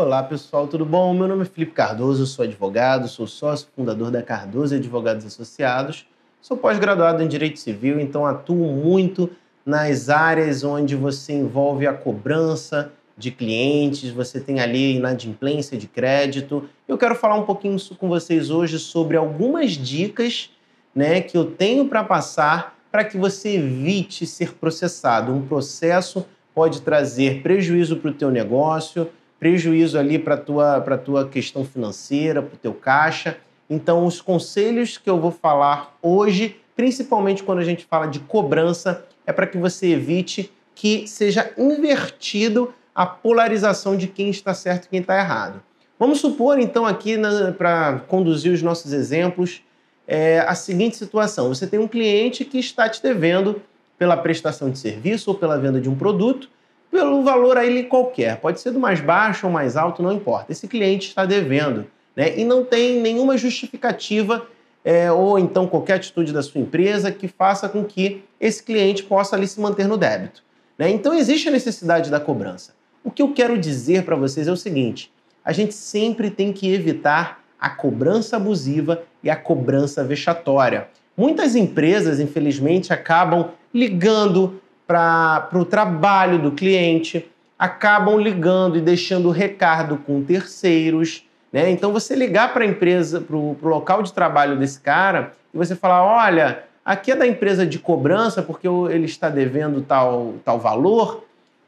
Olá pessoal, tudo bom? Meu nome é Felipe Cardoso, sou advogado, sou sócio fundador da Cardoso Advogados Associados, sou pós-graduado em Direito Civil, então atuo muito nas áreas onde você envolve a cobrança de clientes, você tem ali inadimplência de crédito. Eu quero falar um pouquinho com vocês hoje sobre algumas dicas né, que eu tenho para passar para que você evite ser processado. Um processo pode trazer prejuízo para o teu negócio, prejuízo ali para a tua, tua questão financeira, para o teu caixa. Então, os conselhos que eu vou falar hoje, principalmente quando a gente fala de cobrança, é para que você evite que seja invertido a polarização de quem está certo e quem está errado. Vamos supor, então, aqui, para conduzir os nossos exemplos, é, a seguinte situação: você tem um cliente que está te devendo pela prestação de serviço ou pela venda de um produto, pelo valor aí qualquer, pode ser do mais baixo ou mais alto, não importa. Esse cliente está devendo né, e não tem nenhuma justificativa é, ou então qualquer atitude da sua empresa que faça com que esse cliente possa ali se manter no débito. Né? Então existe a necessidade da cobrança. O que eu quero dizer para vocês é o seguinte: a gente sempre tem que evitar a cobrança abusiva e a cobrança vexatória. Muitas empresas, infelizmente, acabam ligando para o trabalho do cliente, acabam ligando e deixando recado com terceiros. Né? Então, você ligar para a empresa, para o local de trabalho desse cara, e você falar: olha, aqui é da empresa de cobrança porque ele está devendo tal, tal valor.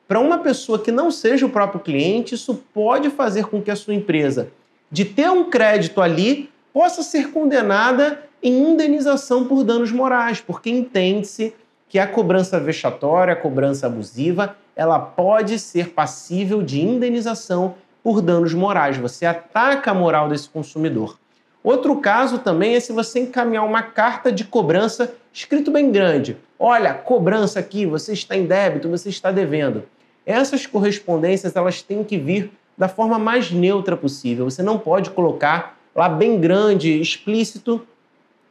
Para uma pessoa que não seja o próprio cliente, isso pode fazer com que a sua empresa, de ter um crédito ali, possa ser condenada em indenização por danos morais, porque entende-se que a cobrança vexatória, a cobrança abusiva, ela pode ser passível de indenização por danos morais. Você ataca a moral desse consumidor. Outro caso também é se você encaminhar uma carta de cobrança escrito bem grande. Olha, cobrança aqui, você está em débito, você está devendo. Essas correspondências elas têm que vir da forma mais neutra possível. Você não pode colocar lá bem grande, explícito,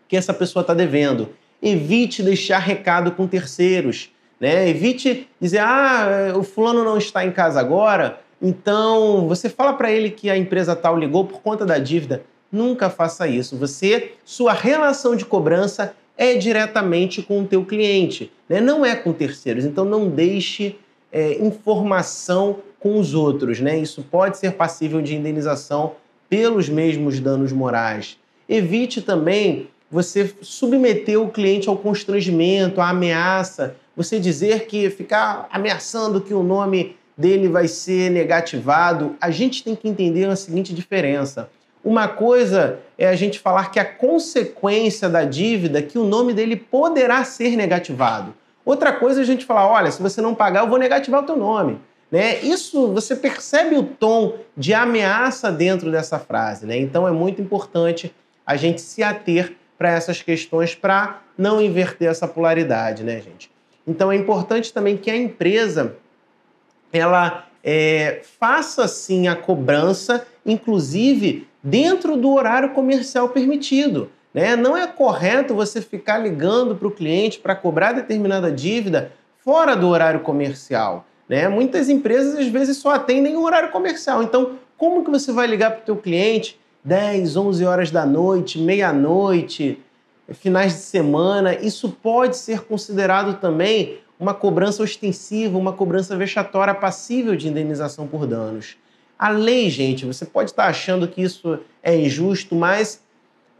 que essa pessoa está devendo evite deixar recado com terceiros. Né? Evite dizer, ah, o fulano não está em casa agora, então você fala para ele que a empresa tal ligou por conta da dívida. Nunca faça isso. Você, sua relação de cobrança é diretamente com o teu cliente, né? não é com terceiros. Então não deixe é, informação com os outros. Né? Isso pode ser passível de indenização pelos mesmos danos morais. Evite também você submeter o cliente ao constrangimento, à ameaça, você dizer que ficar ameaçando que o nome dele vai ser negativado, a gente tem que entender a seguinte diferença. Uma coisa é a gente falar que a consequência da dívida que o nome dele poderá ser negativado. Outra coisa é a gente falar, olha, se você não pagar, eu vou negativar o teu nome. Né? Isso você percebe o tom de ameaça dentro dessa frase, né? Então é muito importante a gente se ater para essas questões para não inverter essa polaridade, né, gente? Então é importante também que a empresa ela é, faça sim a cobrança, inclusive dentro do horário comercial permitido. Né? Não é correto você ficar ligando para o cliente para cobrar determinada dívida fora do horário comercial. Né? Muitas empresas às vezes só atendem o horário comercial. Então, como que você vai ligar para o teu cliente 10, 11 horas da noite, meia-noite, finais de semana, isso pode ser considerado também uma cobrança ostensiva, uma cobrança vexatória passível de indenização por danos. A lei, gente, você pode estar achando que isso é injusto, mas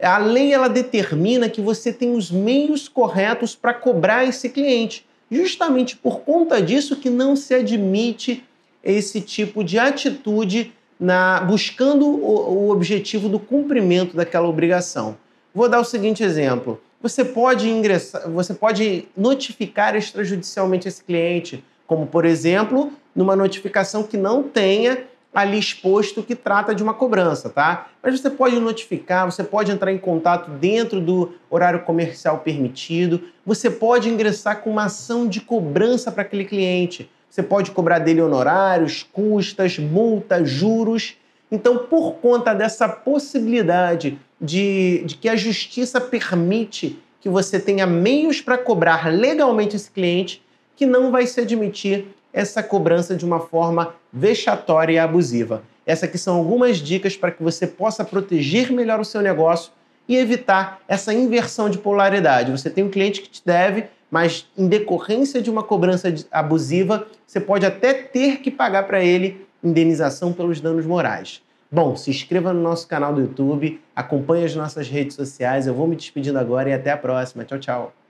a lei ela determina que você tem os meios corretos para cobrar esse cliente. Justamente por conta disso que não se admite esse tipo de atitude na, buscando o, o objetivo do cumprimento daquela obrigação. Vou dar o seguinte exemplo. Você pode ingressar, você pode notificar extrajudicialmente esse cliente, como por exemplo, numa notificação que não tenha ali exposto que trata de uma cobrança, tá? Mas você pode notificar, você pode entrar em contato dentro do horário comercial permitido, você pode ingressar com uma ação de cobrança para aquele cliente. Você pode cobrar dele honorários, custas, multas, juros. Então, por conta dessa possibilidade de, de que a justiça permite que você tenha meios para cobrar legalmente esse cliente, que não vai se admitir essa cobrança de uma forma vexatória e abusiva. Essas aqui são algumas dicas para que você possa proteger melhor o seu negócio e evitar essa inversão de polaridade. Você tem um cliente que te deve, mas em decorrência de uma cobrança abusiva, você pode até ter que pagar para ele indenização pelos danos morais. Bom, se inscreva no nosso canal do YouTube, acompanhe as nossas redes sociais. Eu vou me despedindo agora e até a próxima. Tchau, tchau.